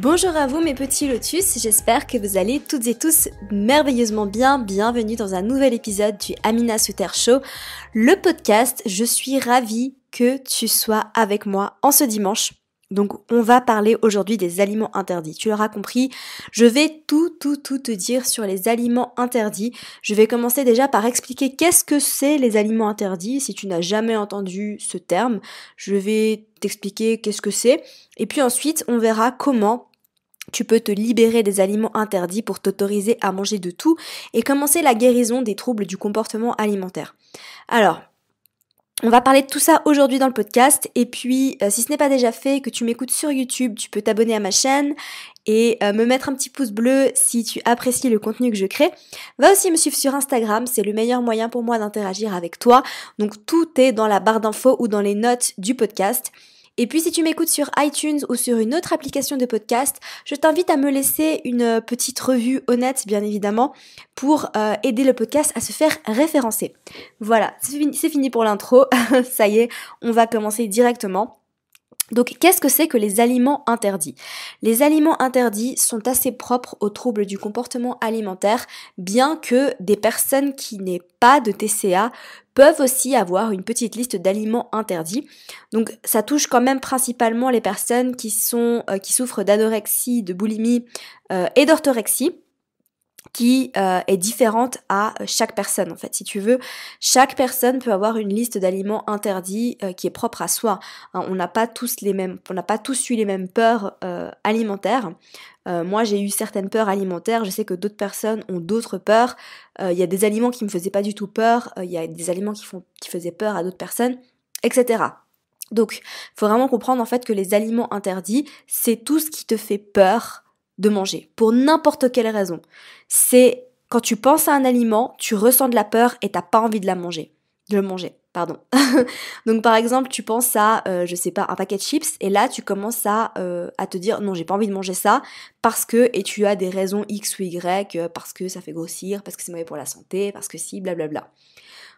Bonjour à vous mes petits lotus, j'espère que vous allez toutes et tous merveilleusement bien. Bienvenue dans un nouvel épisode du Amina Suter Show, le podcast. Je suis ravie que tu sois avec moi en ce dimanche. Donc on va parler aujourd'hui des aliments interdits. Tu l'auras compris, je vais tout tout tout te dire sur les aliments interdits. Je vais commencer déjà par expliquer qu'est-ce que c'est les aliments interdits. Si tu n'as jamais entendu ce terme, je vais t'expliquer qu'est-ce que c'est. Et puis ensuite, on verra comment tu peux te libérer des aliments interdits pour t'autoriser à manger de tout et commencer la guérison des troubles du comportement alimentaire. Alors, on va parler de tout ça aujourd'hui dans le podcast et puis euh, si ce n'est pas déjà fait que tu m'écoutes sur YouTube, tu peux t'abonner à ma chaîne et euh, me mettre un petit pouce bleu si tu apprécies le contenu que je crée. Va aussi me suivre sur Instagram, c'est le meilleur moyen pour moi d'interagir avec toi. Donc tout est dans la barre d'infos ou dans les notes du podcast. Et puis si tu m'écoutes sur iTunes ou sur une autre application de podcast, je t'invite à me laisser une euh, petite revue honnête, bien évidemment, pour euh, aider le podcast à se faire référencer. Voilà, c'est fini, pour l'intro. Ça y est, on va commencer directement. Donc, qu'est-ce que c'est que les aliments interdits? Les aliments interdits sont assez propres aux troubles du comportement alimentaire, bien que des personnes qui n'aient pas de TCA peuvent aussi avoir une petite liste d'aliments interdits. Donc ça touche quand même principalement les personnes qui sont euh, qui souffrent d'anorexie, de boulimie euh, et d'orthorexie qui euh, est différente à chaque personne en fait. Si tu veux, chaque personne peut avoir une liste d'aliments interdits qui est propre à soi. Hein, on n'a pas tous eu les mêmes peurs alimentaires. Euh, moi, j'ai eu certaines peurs alimentaires. Je sais que d'autres personnes ont d'autres peurs. Euh, il y a des aliments qui me faisaient pas du tout peur. Euh, il y a des aliments qui, qui faisaient peur à d'autres personnes, etc. Donc, faut vraiment comprendre en fait que les aliments interdits, c'est tout ce qui te fait peur de manger, pour n'importe quelle raison. C'est quand tu penses à un aliment, tu ressens de la peur et t'as pas envie de la manger, de le manger pardon. Donc par exemple, tu penses à, euh, je sais pas, un paquet de chips, et là tu commences à, euh, à te dire non, j'ai pas envie de manger ça parce que, et tu as des raisons X ou Y, euh, parce que ça fait grossir, parce que c'est mauvais pour la santé, parce que si, blablabla.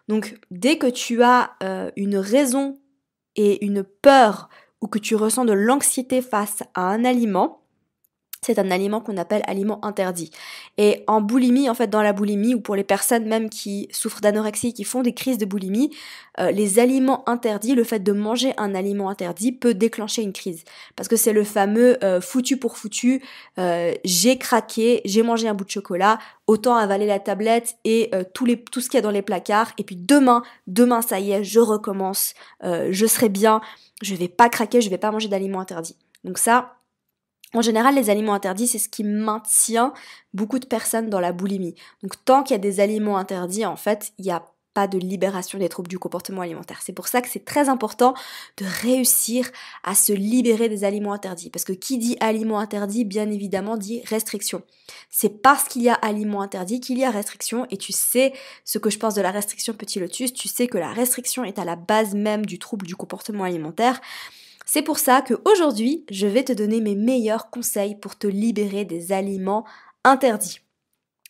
Donc dès que tu as une raison et une peur ou que tu ressens de l'anxiété face à un aliment, c'est un aliment qu'on appelle aliment interdit. Et en boulimie, en fait, dans la boulimie, ou pour les personnes même qui souffrent d'anorexie, qui font des crises de boulimie, euh, les aliments interdits, le fait de manger un aliment interdit peut déclencher une crise. Parce que c'est le fameux euh, foutu pour foutu, euh, j'ai craqué, j'ai mangé un bout de chocolat, autant avaler la tablette et tout, les, tout ce qu'il y a dans les placards, et puis demain, demain ça y est, je recommence, je serai bien, je vais pas craquer, je vais pas manger d'aliments interdits. Donc ça, en général, les aliments interdits, c'est ce qui maintient beaucoup de personnes dans la boulimie. Donc tant qu'il y a des aliments interdits, en fait, il n'y a pas de libération des troubles du comportement alimentaire. C'est pour ça que c'est très important de réussir à se libérer des aliments interdits. Parce que qui dit aliments interdits, bien évidemment, dit restriction. C'est parce qu'il y a aliments interdits qu'il y a restriction. Et tu sais ce que je pense de la restriction, petit lotus, tu sais que la restriction est à la base même du trouble du comportement alimentaire. C'est pour ça qu'aujourd'hui, je vais te donner mes meilleurs conseils pour te libérer des aliments interdits.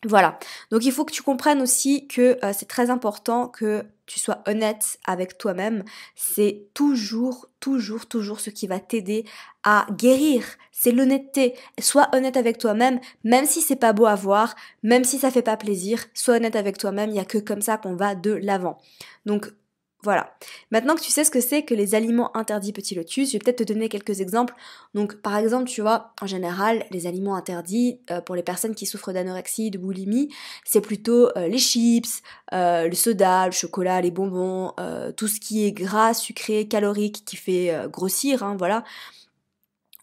Voilà. Donc il faut que tu comprennes aussi que euh, c'est très important que tu sois honnête avec toi-même. C'est toujours, toujours, toujours ce qui va t'aider à guérir. C'est l'honnêteté. Sois honnête avec toi-même, même si c'est pas beau à voir, même si ça fait pas plaisir. Sois honnête avec toi-même. Il y a que comme ça qu'on va de l'avant. Donc voilà. Maintenant que tu sais ce que c'est que les aliments interdits petit lotus, je vais peut-être te donner quelques exemples. Donc par exemple, tu vois, en général, les aliments interdits euh, pour les personnes qui souffrent d'anorexie, de boulimie, c'est plutôt euh, les chips, euh, le soda, le chocolat, les bonbons, tout ce qui est gras, sucré, calorique, qui fait grossir, hein, voilà.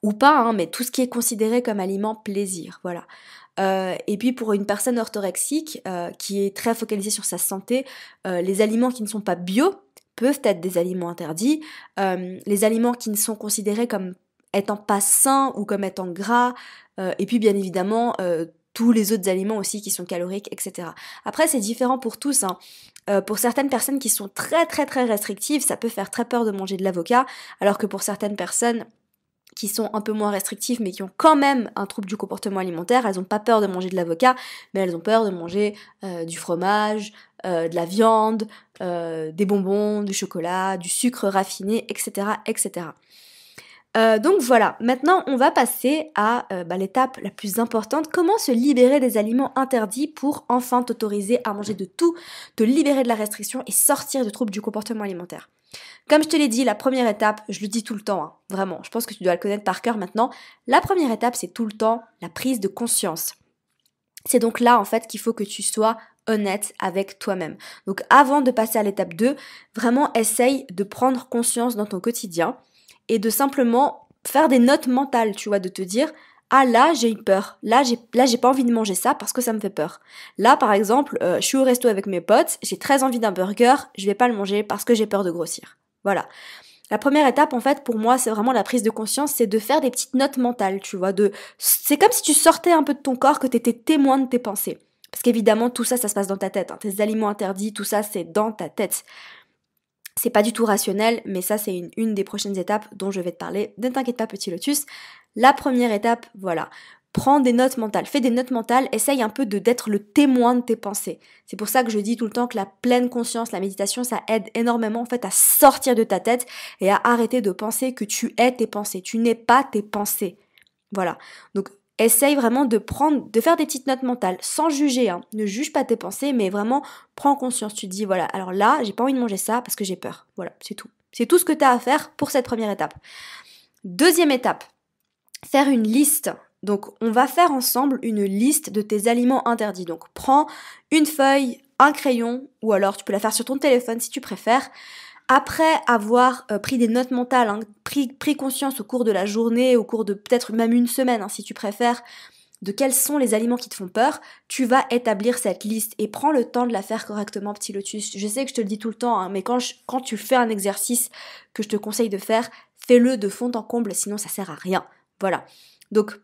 Ou pas, hein, mais tout ce qui est considéré comme aliment plaisir, voilà. et puis pour une personne orthorexique qui est très focalisée sur sa santé, les aliments qui ne sont pas bio, peuvent être des aliments interdits. Euh, les aliments qui ne sont considérés comme étant pas sain ou comme étant gras, euh, et puis bien évidemment euh, tous les autres aliments aussi qui sont caloriques, etc. Après, c'est différent pour tous. Hein. Pour certaines personnes qui sont très très très restrictives, ça peut faire très peur de manger de l'avocat, alors que pour certaines personnes qui sont un peu moins restrictives mais qui ont quand même un trouble du comportement alimentaire, elles n'ont pas peur de manger de l'avocat, mais elles ont peur de manger du fromage, de la viande, des bonbons, du chocolat, du sucre raffiné, etc. etc. Euh, donc voilà, maintenant on va passer à euh, bah, l'étape la plus importante, comment se libérer des aliments interdits pour enfin t'autoriser à manger de tout, te libérer de la restriction et sortir de troubles du comportement alimentaire? Comme je te l'ai dit, la première étape, je le dis tout le temps, hein, vraiment, je pense que tu dois le connaître par cœur maintenant, la première étape c'est tout le temps la prise de conscience. C'est donc là en fait qu'il faut que tu sois honnête avec toi-même. Donc avant de passer à l'étape 2, vraiment essaye de prendre conscience dans ton quotidien et de simplement faire des notes mentales, tu vois, de te dire ah là j'ai eu peur, là j'ai là j'ai pas envie de manger ça parce que ça me fait peur. Là par exemple, euh, je suis au resto avec mes potes, j'ai très envie d'un burger, je vais pas le manger parce que j'ai peur de grossir. Voilà. La première étape en fait pour moi c'est vraiment la prise de conscience, c'est de faire des petites notes mentales, tu vois, de c'est comme si tu sortais un peu de ton corps que tu étais témoin de tes pensées. Parce qu'évidemment tout ça ça se passe dans ta tête, hein. tes aliments interdits, tout ça c'est dans ta tête. C'est pas du tout rationnel, mais ça c'est une, des prochaines étapes dont je vais te parler. Ne t'inquiète pas petit lotus. La première étape, voilà. Prends des notes mentales, fais des notes mentales, essaye un peu de d'être le témoin de tes pensées. C'est pour ça que je dis tout le temps que la pleine conscience, la méditation, ça aide énormément en fait à sortir de ta tête et à arrêter de penser que tu es tes pensées. Tu n'es pas tes pensées. Voilà. Donc essaye vraiment de prendre, de faire des petites notes mentales, sans juger. Hein. Ne juge pas tes pensées, mais vraiment prends conscience. Tu te dis, voilà, alors là, j'ai pas envie de manger ça parce que j'ai peur. Voilà, c'est tout. C'est tout ce que tu as à faire pour cette première étape. Deuxième étape, faire une liste. Donc, on va faire ensemble une liste de tes aliments interdits. Donc, prends une feuille, un crayon, ou alors tu peux la faire sur ton téléphone si tu préfères après avoir euh, pris des notes mentales, hein, pris, conscience au cours de la journée, au cours de peut-être même une semaine, hein, si tu préfères, de quels sont les aliments qui te font peur, tu vas établir cette liste et prends le temps de la faire correctement, petit lotus. Je sais que je te le dis tout le temps, hein, mais quand, quand tu fais un exercice que je te conseille de faire, fais-le de fond en comble, sinon ça sert à rien. Voilà. Donc,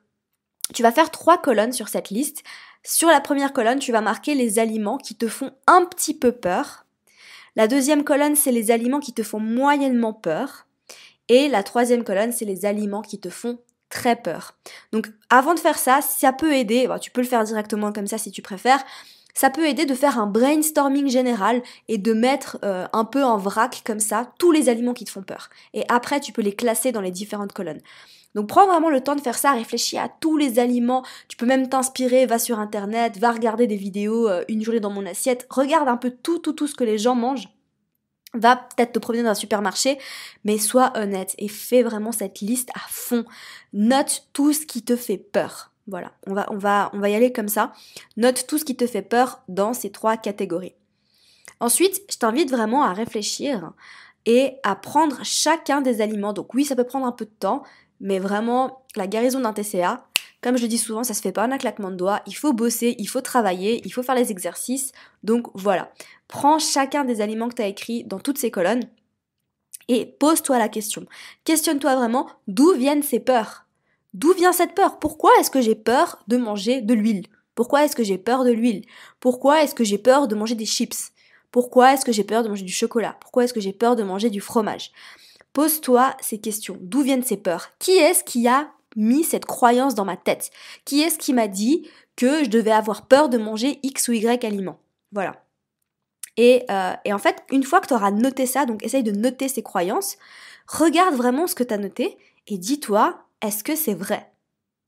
tu vas faire trois colonnes sur cette liste. Sur la première colonne, tu vas marquer les aliments qui te font un petit peu peur. La deuxième colonne, c'est les aliments qui te font moyennement peur. Et la troisième colonne, c'est les aliments qui te font très peur. Donc avant de faire ça, ça peut aider, tu peux le faire directement comme ça si tu préfères, ça peut aider de faire un brainstorming général et de mettre euh, un peu en vrac comme ça tous les aliments qui te font peur. Et après, tu peux les classer dans les différentes colonnes. Donc prends vraiment le temps de faire ça, réfléchis à tous les aliments, tu peux même t'inspirer, va sur internet, va regarder des vidéos, euh, une journée dans mon assiette, regarde un peu tout, tout, tout ce que les gens mangent. Va peut-être te promener dans un supermarché, mais sois honnête et fais vraiment cette liste à fond. Note tout ce qui te fait peur. Voilà, on va, on va, on va y aller comme ça. Note tout ce qui te fait peur dans ces trois catégories. Ensuite, je t'invite vraiment à réfléchir et à prendre chacun des aliments. Donc oui, ça peut prendre un peu de temps, mais vraiment, la guérison d'un TCA, comme je dis souvent, ça se fait pas en un claquement de doigts. Il faut bosser, il faut travailler, il faut faire les exercices. Donc voilà, prends chacun des aliments que tu as écrits dans toutes ces colonnes et pose-toi la question. Questionne-toi vraiment d'où viennent ces peurs? D'où vient cette peur? Pourquoi est-ce que j'ai peur de manger de l'huile? Pourquoi est-ce que j'ai peur de l'huile? Pourquoi est-ce que j'ai peur de manger des chips? Pourquoi est-ce que j'ai peur de manger du chocolat? Pourquoi est-ce que j'ai peur de manger du fromage? Pose-toi ces questions. D'où viennent ces peurs? Qui est-ce qui a mis cette croyance dans ma tête? Qui est-ce qui m'a dit que je devais avoir peur de manger X ou Y aliments? Voilà. Et, euh, et, en fait, une fois que tu auras noté ça, donc essaye de noter ces croyances, regarde vraiment ce que tu as noté et dis-toi, est-ce que c'est vrai?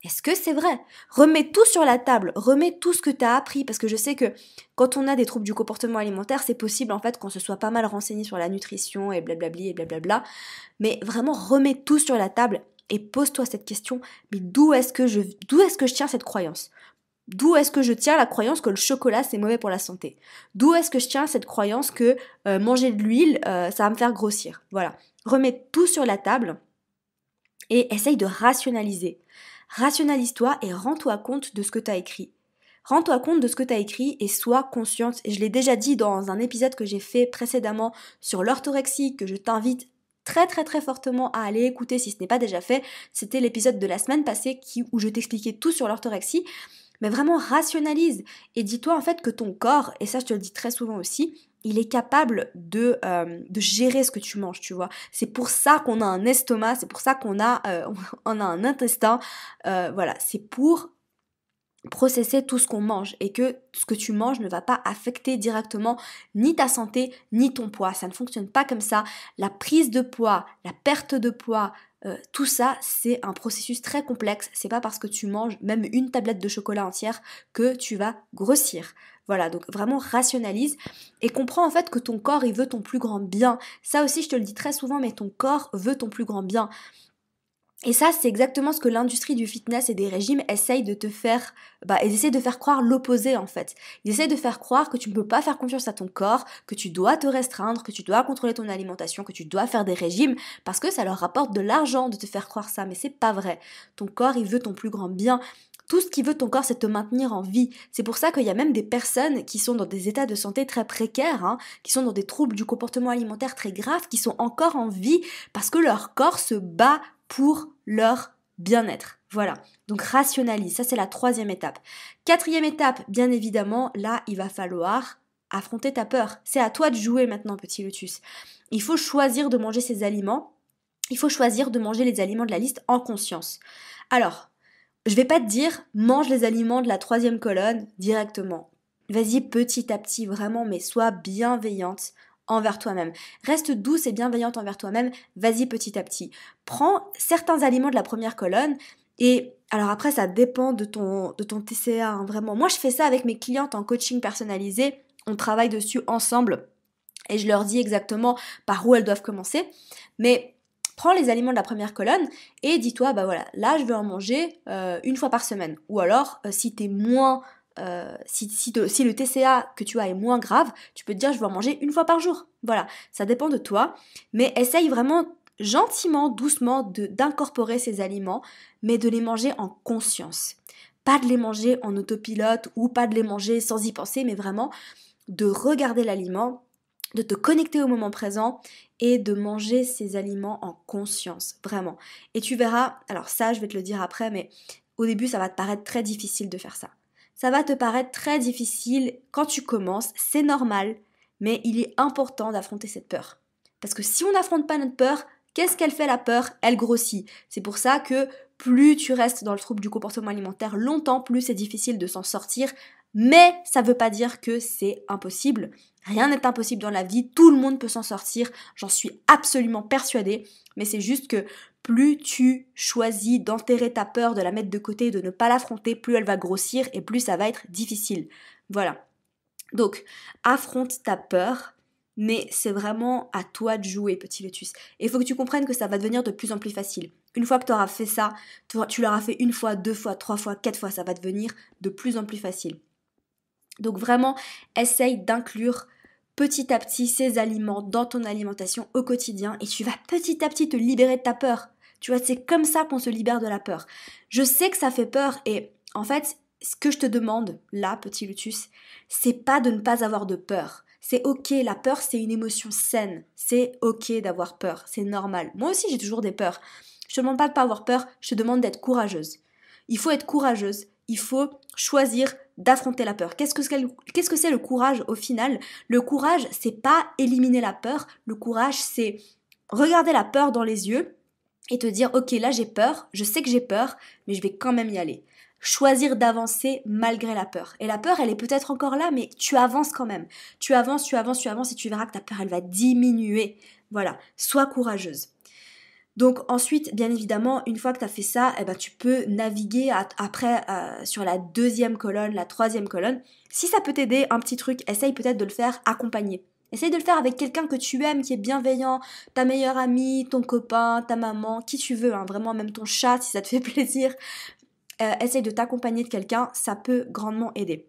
Est-ce que c'est vrai? Remets tout sur la table, remets tout ce que tu as appris, parce que je sais que quand on a des troubles du comportement alimentaire, c'est possible en fait qu'on se soit pas mal renseigné sur la nutrition et blablabli et blablabla. Mais vraiment, remets tout sur la table et pose-toi cette question, mais d'où est-ce que je, tiens cette croyance? D'où est-ce que je tiens la croyance que le chocolat c'est mauvais pour la santé? D'où est-ce que je tiens cette croyance que euh, manger de l'huile euh, ça va me faire grossir? Voilà, remets tout sur la table et essaye de rationaliser. Rationalise-toi et rends-toi compte de ce que tu as écrit. Rends-toi compte de ce que tu as écrit et sois consciente. Et je l'ai déjà dit dans un épisode que j'ai fait précédemment sur l'orthorexie, que je t'invite très très très fortement à aller écouter si ce n'est pas déjà fait. C'était l'épisode de la semaine passée où je t'expliquais tout sur l'orthorexie. Mais vraiment rationalise et dis-toi en fait que ton corps, et ça je te le dis très souvent aussi, il est capable de, euh, de gérer ce que tu manges, tu vois. C'est pour ça qu'on a un estomac, c'est pour ça qu'on a, euh, un intestin. Euh, voilà, c'est pour processer tout ce qu'on mange et que ce que tu manges ne va pas affecter directement ni ta santé ni ton poids. Ça ne fonctionne pas comme ça. La prise de poids, la perte de poids, tout ça, c'est un processus très complexe. C'est pas parce que tu manges même une tablette de chocolat entière que tu vas grossir. Voilà, donc vraiment rationalise et comprends en fait que ton corps, il veut ton plus grand bien. Ça aussi, je te le dis très souvent, mais ton corps veut ton plus grand bien. Et ça, c'est exactement ce que l'industrie du fitness et des régimes essaye de te faire, bah, ils essaient de faire croire l'opposé en fait. Ils essaient de faire croire que tu ne peux pas faire confiance à ton corps, que tu dois te restreindre, que tu dois contrôler ton alimentation, que tu dois faire des régimes, parce que ça leur rapporte de l'argent de te faire croire ça, mais c'est pas vrai. Ton corps, il veut ton plus grand bien. Tout ce qui veut ton corps, c'est te maintenir en vie. C'est pour ça qu'il y a même des personnes qui sont dans des états de santé très précaires, hein, qui sont dans des troubles du comportement alimentaire très graves, qui sont encore en vie parce que leur corps se bat pour leur bien-être. Voilà. Donc rationalise. Ça, c'est la troisième étape. Quatrième étape, bien évidemment, là, il va falloir affronter ta peur. C'est à toi de jouer maintenant, petit lotus. Il faut choisir de manger ces aliments. Il faut choisir de manger les aliments de la liste en conscience. Alors, je vais pas te dire mange les aliments de la troisième colonne directement. Vas-y petit à petit, vraiment, mais sois bienveillante envers toi-même. Reste douce et bienveillante envers toi-même, vas-y petit à petit. Prends certains aliments de la première colonne et alors après ça dépend de ton, de ton TCA, hein, vraiment. Moi je fais ça avec mes clientes en coaching personnalisé, on travaille dessus ensemble et je leur dis exactement par où elles doivent commencer. Mais prends les aliments de la première colonne et dis-toi, bah voilà, là je vais en manger euh, une fois par semaine. Ou alors, euh, si t'es moins euh, si, si, le TCA que tu as est moins grave, tu peux te dire je vais en manger une fois par jour. Voilà, ça dépend de toi, mais essaye vraiment gentiment, doucement d'incorporer ces aliments, mais de les manger en conscience. Pas de les manger en autopilote ou pas de les manger sans y penser, mais vraiment de regarder l'aliment, de te connecter au moment présent et de manger ces aliments en conscience, vraiment. Et tu verras, alors ça je vais te le dire après, mais au début ça va te paraître très difficile de faire ça ça va te paraître très difficile quand tu commences, c'est normal, mais il est important d'affronter cette peur. Parce que si on n'affronte pas notre peur, qu'est-ce qu'elle fait la peur? Elle grossit. C'est pour ça que plus tu restes dans le trouble du comportement alimentaire longtemps, plus c'est difficile de s'en sortir. Mais ça ne veut pas dire que c'est impossible. Rien n'est impossible dans la vie, tout le monde peut s'en sortir, j'en suis absolument persuadée, mais c'est juste que plus tu choisis d'enterrer ta peur, de la mettre de côté, de ne pas l'affronter, plus elle va grossir et plus ça va être difficile. Voilà. Donc, affronte ta peur, mais c'est vraiment à toi de jouer, petit lotus. Et il faut que tu comprennes que ça va devenir de plus en plus facile. Une fois que tu auras fait ça, tu l'auras fait une fois, deux fois, trois fois, quatre fois, ça va devenir de plus en plus facile. Donc vraiment, essaye d'inclure petit à petit ces aliments dans ton alimentation au quotidien et tu vas petit à petit te libérer de ta peur. Tu vois, c'est comme ça qu'on se libère de la peur. Je sais que ça fait peur et en fait, ce que je te demande là, petit Lutus, c'est pas de ne pas avoir de peur. C'est ok, la peur c'est une émotion saine. C'est ok d'avoir peur, c'est normal. Moi aussi j'ai toujours des peurs. Je te demande pas de pas avoir peur, je te demande d'être courageuse. Il faut être courageuse, il faut choisir d'affronter la peur. Qu'est-ce que c'est le courage au final? Le courage, c'est pas éliminer la peur, le courage c'est regarder la peur dans les yeux et te dire ok là j'ai peur, je sais que j'ai peur, mais je vais quand même y aller. Choisir d'avancer malgré la peur. Et la peur, elle est peut-être encore là, mais tu avances quand même. Tu avances, tu avances, tu avances et tu verras que ta peur, elle va diminuer. Voilà, sois courageuse. Donc ensuite, bien évidemment, une fois que tu as fait ça, eh ben, tu peux naviguer après euh, sur la deuxième colonne, la troisième colonne. Si ça peut t'aider, un petit truc, essaye peut-être de le faire accompagné. Essaye de le faire avec quelqu'un que tu aimes, qui est bienveillant, ta meilleure amie, ton copain, ta maman, qui tu veux, hein, vraiment même ton chat si ça te fait plaisir. Euh, essaye de t'accompagner de quelqu'un, ça peut grandement aider.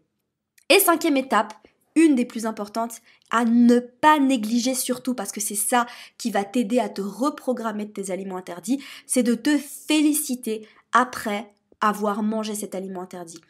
Et cinquième étape, une des plus importantes, à ne pas négliger surtout parce que c'est ça qui va t'aider à te reprogrammer de tes aliments interdits, c'est de te féliciter après avoir mangé cet aliment interdit.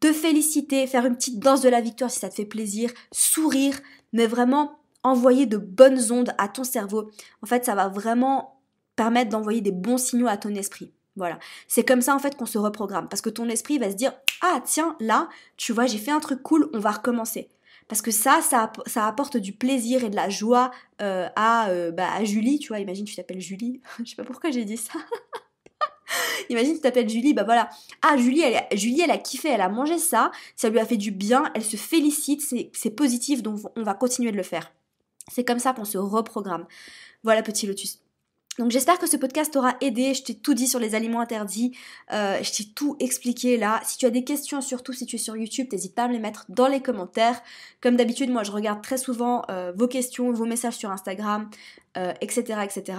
Te féliciter, faire une petite danse de la victoire si ça te fait plaisir, sourire, mais vraiment envoyer de bonnes ondes à ton cerveau. En fait, ça va vraiment permettre d'envoyer des bons signaux à ton esprit. Voilà. C'est comme ça en fait qu'on se reprogramme. Parce que ton esprit va se dire Ah tiens, là, tu vois, j'ai fait un truc cool, on va recommencer. Parce que ça, ça, apporte du plaisir et de la joie euh, à, euh, bah, à Julie, tu vois, imagine tu t'appelles Julie. Je sais pas pourquoi j'ai dit ça. Imagine tu t'appelles Julie, bah voilà. Ah, Julie elle, Julie, elle a kiffé, elle a mangé ça, ça lui a fait du bien, elle se félicite, c'est positif, donc on va continuer de le faire. C'est comme ça qu'on se reprogramme. Voilà, petit lotus. Donc j'espère que ce podcast t'aura aidé, je t'ai tout dit sur les aliments interdits, euh, je t'ai tout expliqué là. Si tu as des questions, surtout si tu es sur YouTube, n'hésite pas à me les mettre dans les commentaires. Comme d'habitude, moi je regarde très souvent euh, vos questions, vos messages sur Instagram, etc., euh, etc.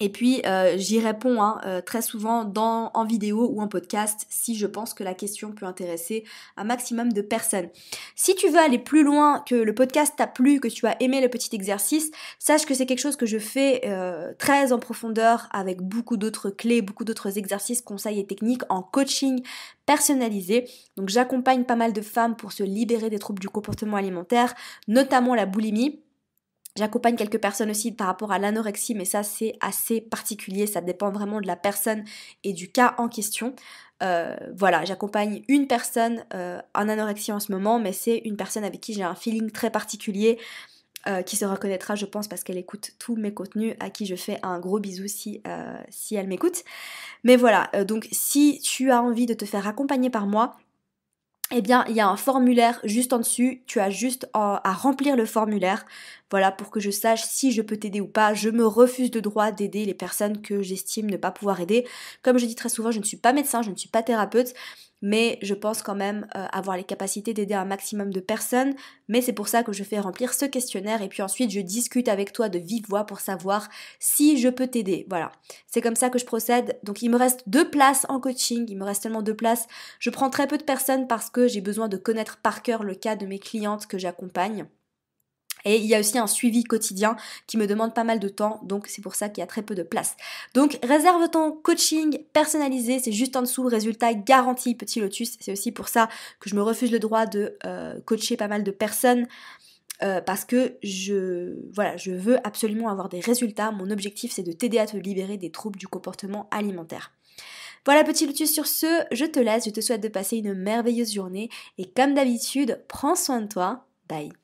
Et puis euh, j'y réponds hein, euh, très souvent en vidéo ou en podcast si je pense que la question peut intéresser un maximum de personnes. Si tu veux aller plus loin, que le podcast t'a plu, que tu as aimé le petit exercice, sache que c'est quelque chose que je fais euh, très en profondeur avec beaucoup d'autres clés, beaucoup d'autres exercices, conseils et techniques en coaching personnalisé. Donc j'accompagne pas mal de femmes pour se libérer des troubles du comportement alimentaire, notamment la boulimie. J'accompagne quelques personnes aussi par rapport à l'anorexie, mais ça c'est assez particulier, ça dépend vraiment de la personne et du cas en question. Euh, voilà, j'accompagne une personne euh, en anorexie en ce moment, mais c'est une personne avec qui j'ai un feeling très particulier, euh, qui se reconnaîtra, je pense, parce qu'elle écoute tous mes contenus, à qui je fais un gros bisou si, si elle m'écoute. Mais voilà, donc si tu as envie de te faire accompagner par moi, eh bien, il y a un formulaire juste en dessus. Tu as juste à remplir le formulaire. Voilà, pour que je sache si je peux t'aider ou pas. Je me refuse de droit d'aider les personnes que j'estime ne pas pouvoir aider. Comme je dis très souvent, je ne suis pas médecin, je ne suis pas thérapeute mais je pense quand même euh, avoir les capacités d'aider un maximum de personnes. Mais c'est pour ça que je fais remplir ce questionnaire et puis ensuite je discute avec toi de vive voix pour savoir si je peux t'aider. Voilà, c'est comme ça que je procède. Donc il me reste deux places en coaching, il me reste tellement deux places. Je prends très peu de personnes parce que j'ai besoin de connaître par cœur le cas de mes clientes que j'accompagne. Et il y a aussi un suivi quotidien qui me demande pas mal de temps, donc c'est pour ça qu'il y a très peu de place. Donc réserve ton coaching personnalisé, c'est juste en dessous, résultat garanti, petit lotus. C'est aussi pour ça que je me refuse le droit de euh, coacher pas mal de personnes. Euh, parce que je, voilà, je veux absolument avoir des résultats. Mon objectif, c'est de t'aider à te libérer des troubles du comportement alimentaire. Voilà petit lotus sur ce, je te laisse, je te souhaite de passer une merveilleuse journée et comme d'habitude, prends soin de toi. Bye